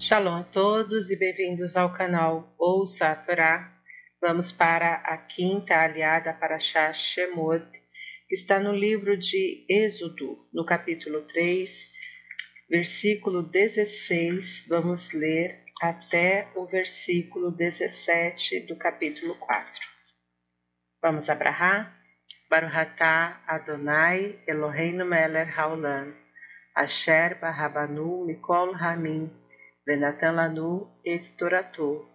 Shalom a todos e bem-vindos ao canal Ouça a Torá. Vamos para a quinta aliada para Shah Shemot, que está no livro de Êxodo, no capítulo 3, versículo 16. Vamos ler até o versículo 17 do capítulo 4. Vamos abrahar? Baruhatá Adonai Eloheinu Meler Haolam Asher Barabanu Mikol Ramin Venatan Lanu et Toratu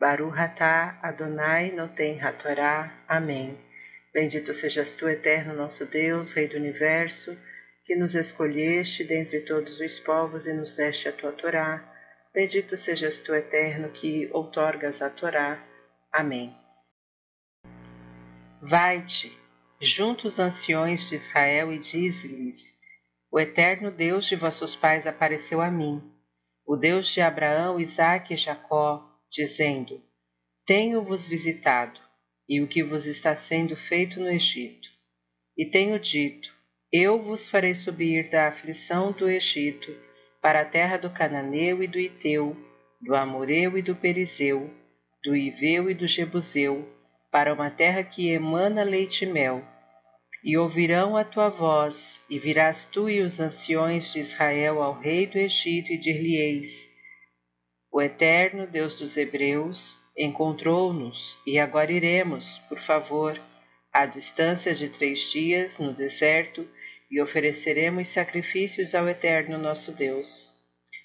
Baruhatá Adonai Noten Hatorá. Amém. Bendito sejas tu, eterno nosso Deus, Rei do Universo, que nos escolheste dentre todos os povos e nos deste a tua Torá. Bendito sejas tu, eterno, que outorgas a Torá. Amém. Vai-te, junto os anciões de Israel, e diz-lhes: O eterno Deus de vossos pais apareceu a mim, o Deus de Abraão, Isaque e Jacó, dizendo: Tenho-vos visitado, e o que vos está sendo feito no Egito. E tenho dito: Eu vos farei subir da aflição do Egito para a terra do Cananeu e do Iteu, do Amoreu e do Perizeu, do Iveu e do Jebuseu, para uma terra que emana leite e mel. E ouvirão a tua voz, e virás tu e os anciões de Israel ao rei do Egito e dir-lhe-eis: O eterno Deus dos Hebreus encontrou-nos, e agora iremos, por favor, à distância de três dias, no deserto, e ofereceremos sacrifícios ao eterno nosso Deus.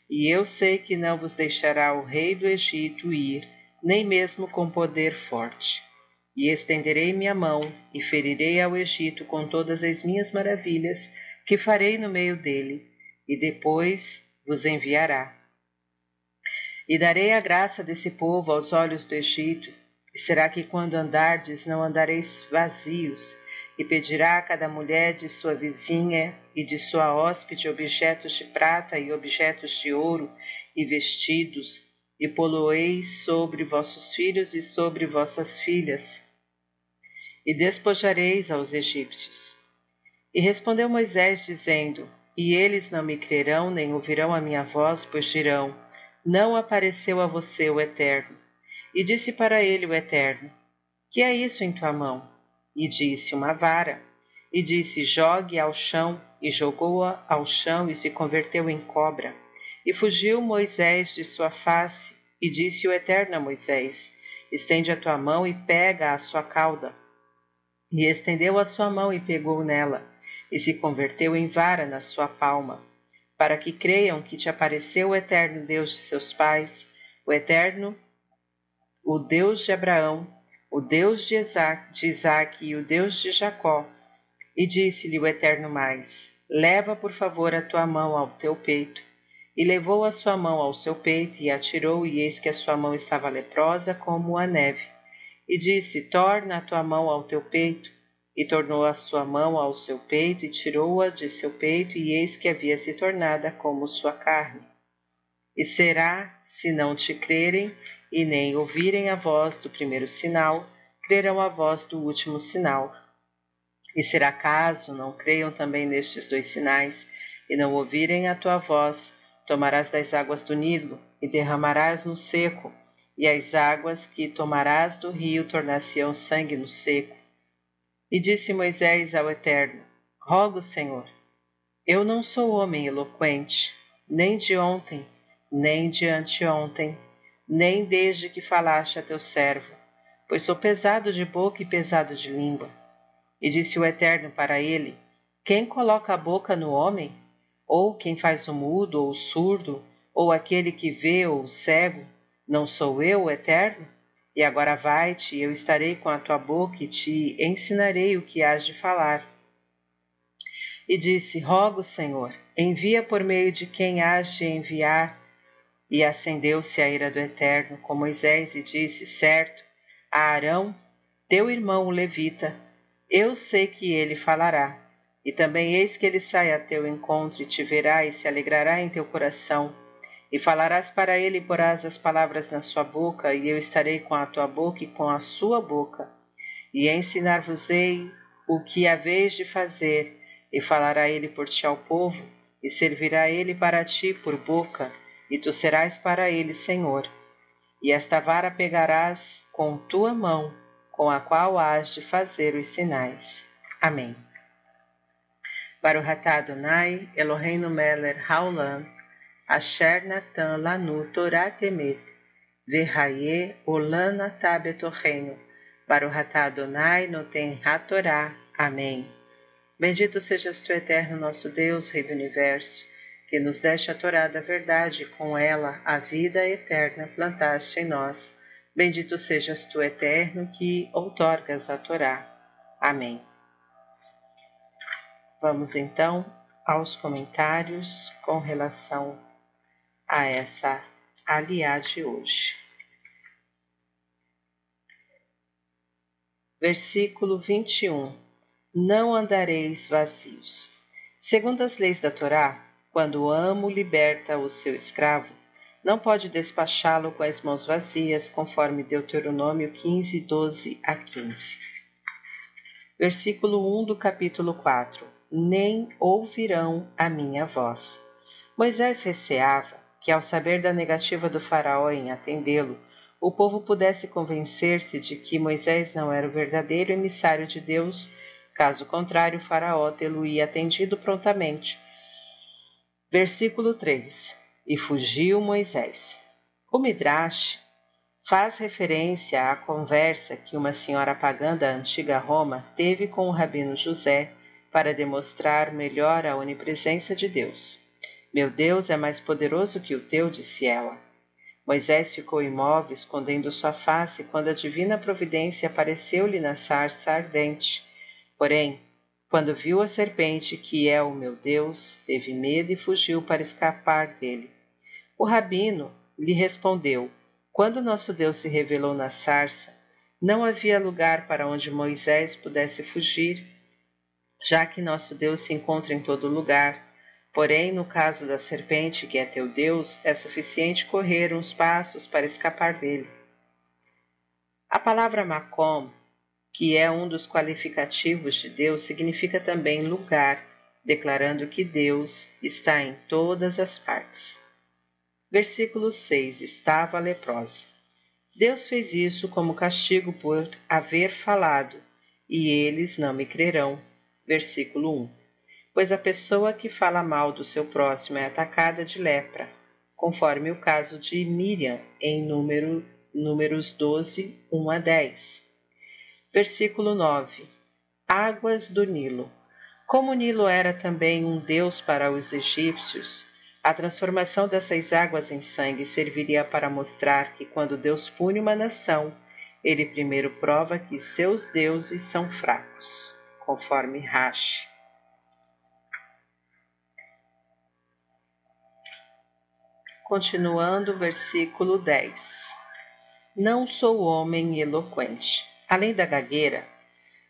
E eu sei que não vos deixará o rei do Egito ir, nem mesmo com poder forte e estenderei minha mão e ferirei ao Egito com todas as minhas maravilhas que farei no meio dele, e depois vos enviará. E darei a graça desse povo aos olhos do Egito, e será que quando andardes não andareis vazios, e pedirá a cada mulher de sua vizinha e de sua hóspede objetos de prata e objetos de ouro e vestidos, e poloeis sobre vossos filhos e sobre vossas filhas, e despojareis aos egípcios. E respondeu Moisés, dizendo: E eles não me crerão, nem ouvirão a minha voz, pois dirão: Não apareceu a você o Eterno. E disse para ele o Eterno: Que é isso em tua mão? E disse: Uma vara. E disse: Jogue ao chão. E jogou-a ao chão e se converteu em cobra. E fugiu Moisés de sua face. E disse o Eterno a Moisés: Estende a tua mão e pega a sua cauda. E estendeu a sua mão e pegou nela, e se converteu em vara na sua palma, para que creiam que te apareceu o eterno Deus de seus pais, o eterno, o Deus de Abraão, o Deus de Isaac, de Isaac e o Deus de Jacó. E disse-lhe o eterno mais: Leva, por favor, a tua mão ao teu peito. E levou a sua mão ao seu peito e atirou, e eis que a sua mão estava leprosa como a neve e disse: Torna a tua mão ao teu peito. E tornou a sua mão ao seu peito e tirou-a de seu peito, e eis que havia se tornada como sua carne. E será, se não te crerem e nem ouvirem a voz do primeiro sinal, crerão a voz do último sinal. E será caso não creiam também nestes dois sinais, e não ouvirem a tua voz, tomarás das águas do Nilo e derramarás no seco, e as águas que tomarás do rio tornar-se-ão sangue no seco. E disse Moisés ao Eterno: Rogo, Senhor, eu não sou homem eloquente, nem de ontem, nem de anteontem, nem desde que falaste a teu servo, pois sou pesado de boca e pesado de língua. E disse o Eterno para ele: Quem coloca a boca no homem? Ou quem faz o mudo ou o surdo, ou aquele que vê ou o cego? Não sou eu o Eterno? E agora vai-te, eu estarei com a tua boca e te ensinarei o que hás de falar. E disse: Rogo, Senhor, envia por meio de quem hás de enviar. E acendeu-se a ira do Eterno com Moisés e disse: Certo, a Arão, teu irmão o levita, eu sei que ele falará. E também eis que ele sai a teu encontro e te verá e se alegrará em teu coração e falarás para ele e porás as palavras na sua boca, e eu estarei com a tua boca e com a sua boca. E ensinar-vos-ei o que haveis de fazer, e falará ele por ti ao povo, e servirá ele para ti por boca, e tu serás para ele senhor. E esta vara pegarás com tua mão, com a qual hás de fazer os sinais. Amém. Baruch Adonai, Eloheinu Meller Haolam, Natan Lanu Torah Temet, Verraie Olam Atah Betochenu, Baruch Adonai Noten HaTorah. Amém. Bendito sejas tu, eterno nosso Deus, Rei do Universo, que nos deste a Torá da verdade, com ela a vida eterna plantaste em nós. Bendito sejas tu, eterno, que outorgas a Torá. Amém. Vamos então aos comentários com relação a essa aliá de hoje. Versículo 21 Não andareis vazios. Segundo as leis da Torá, quando o amo liberta o seu escravo, não pode despachá-lo com as mãos vazias, conforme Deuteronômio 15, 12 a 15. Versículo 1 do capítulo 4: Nem ouvirão a minha voz. Moisés receava que, ao saber da negativa do Faraó em atendê-lo, o povo pudesse convencer-se de que Moisés não era o verdadeiro emissário de Deus, caso contrário, o Faraó tê-lo-ia atendido prontamente Versículo 3: E fugiu Moisés. O Midrash faz referência à conversa que uma senhora pagã da antiga Roma teve com o rabino José para demonstrar melhor a onipresença de Deus. Meu Deus é mais poderoso que o teu, disse ela. Moisés ficou imóvel, escondendo sua face, quando a divina providência apareceu-lhe na sarça ardente. Porém, quando viu a serpente, que é o meu Deus, teve medo e fugiu para escapar dele. O rabino lhe respondeu: Quando nosso Deus se revelou na sarça, não havia lugar para onde Moisés pudesse fugir, já que nosso Deus se encontra em todo lugar. Porém, no caso da serpente, que é teu Deus, é suficiente correr uns passos para escapar dele. A palavra Macom que é um dos qualificativos de Deus, significa também lugar, declarando que Deus está em todas as partes. Versículo 6: Estava leprosa. Deus fez isso como castigo por haver falado, e eles não me crerão. Versículo 1: Pois a pessoa que fala mal do seu próximo é atacada de lepra, conforme o caso de Miriam em número, Números 12, 1 a 10. Versículo 9: Águas do Nilo. Como o Nilo era também um deus para os egípcios, a transformação dessas águas em sangue serviria para mostrar que quando Deus pune uma nação, ele primeiro prova que seus deuses são fracos, conforme Rashi. Continuando, versículo 10. Não sou homem eloquente. Além da gagueira,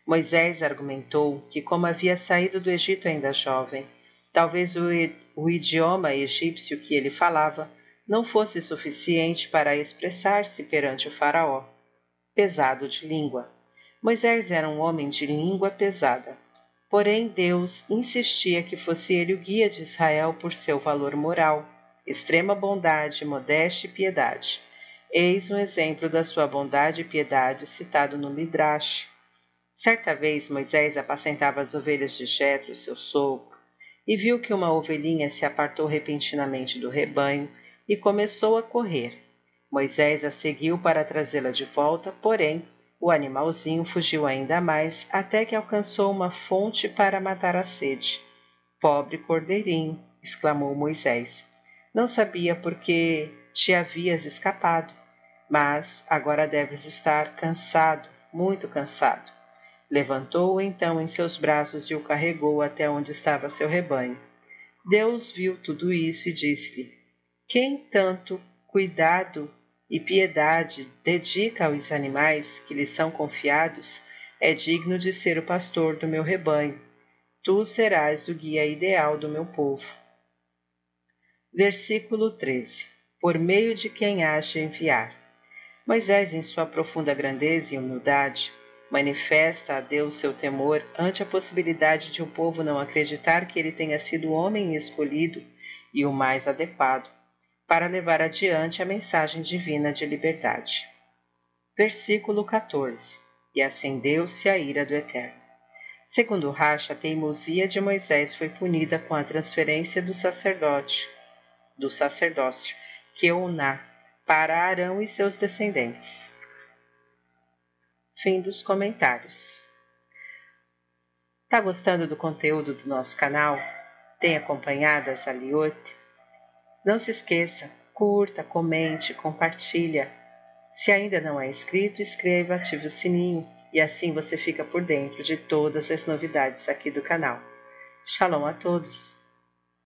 Moisés argumentou que, como havia saído do Egito ainda jovem, talvez o, o idioma egípcio que ele falava não fosse suficiente para expressar-se perante o Faraó. Pesado de língua. Moisés era um homem de língua pesada. Porém, Deus insistia que fosse ele o guia de Israel por seu valor moral, extrema bondade, modéstia e piedade. Eis um exemplo da sua bondade e piedade citado no Midrash. Certa vez Moisés apacentava as ovelhas de Jetro, seu sogro, e viu que uma ovelhinha se apartou repentinamente do rebanho e começou a correr. Moisés a seguiu para trazê-la de volta, porém o animalzinho fugiu ainda mais até que alcançou uma fonte para matar a sede. Pobre cordeirinho! exclamou Moisés. Não sabia por que te havias escapado mas agora deves estar cansado, muito cansado. Levantou-o então em seus braços e o carregou até onde estava seu rebanho. Deus viu tudo isso e disse-lhe: Quem tanto cuidado e piedade dedica aos animais que lhe são confiados, é digno de ser o pastor do meu rebanho. Tu serás o guia ideal do meu povo. Versículo 13: Por meio de quem haja enviar. Moisés, em sua profunda grandeza e humildade, manifesta a Deus seu temor ante a possibilidade de um povo não acreditar que ele tenha sido o homem escolhido e o mais adequado. para levar adiante a mensagem divina de liberdade. Versículo 14: E acendeu-se a ira do Eterno. Segundo Racha, a teimosia de Moisés foi punida com a transferência do sacerdote, do sacerdócio, Queuná, para Arão e seus descendentes. Fim dos comentários. Tá gostando do conteúdo do nosso canal? Tem acompanhado as Aliote? Não se esqueça, curta, comente, compartilha. Se ainda não é inscrito, inscreva, ative o sininho e assim você fica por dentro de todas as novidades aqui do canal. Shalom a todos!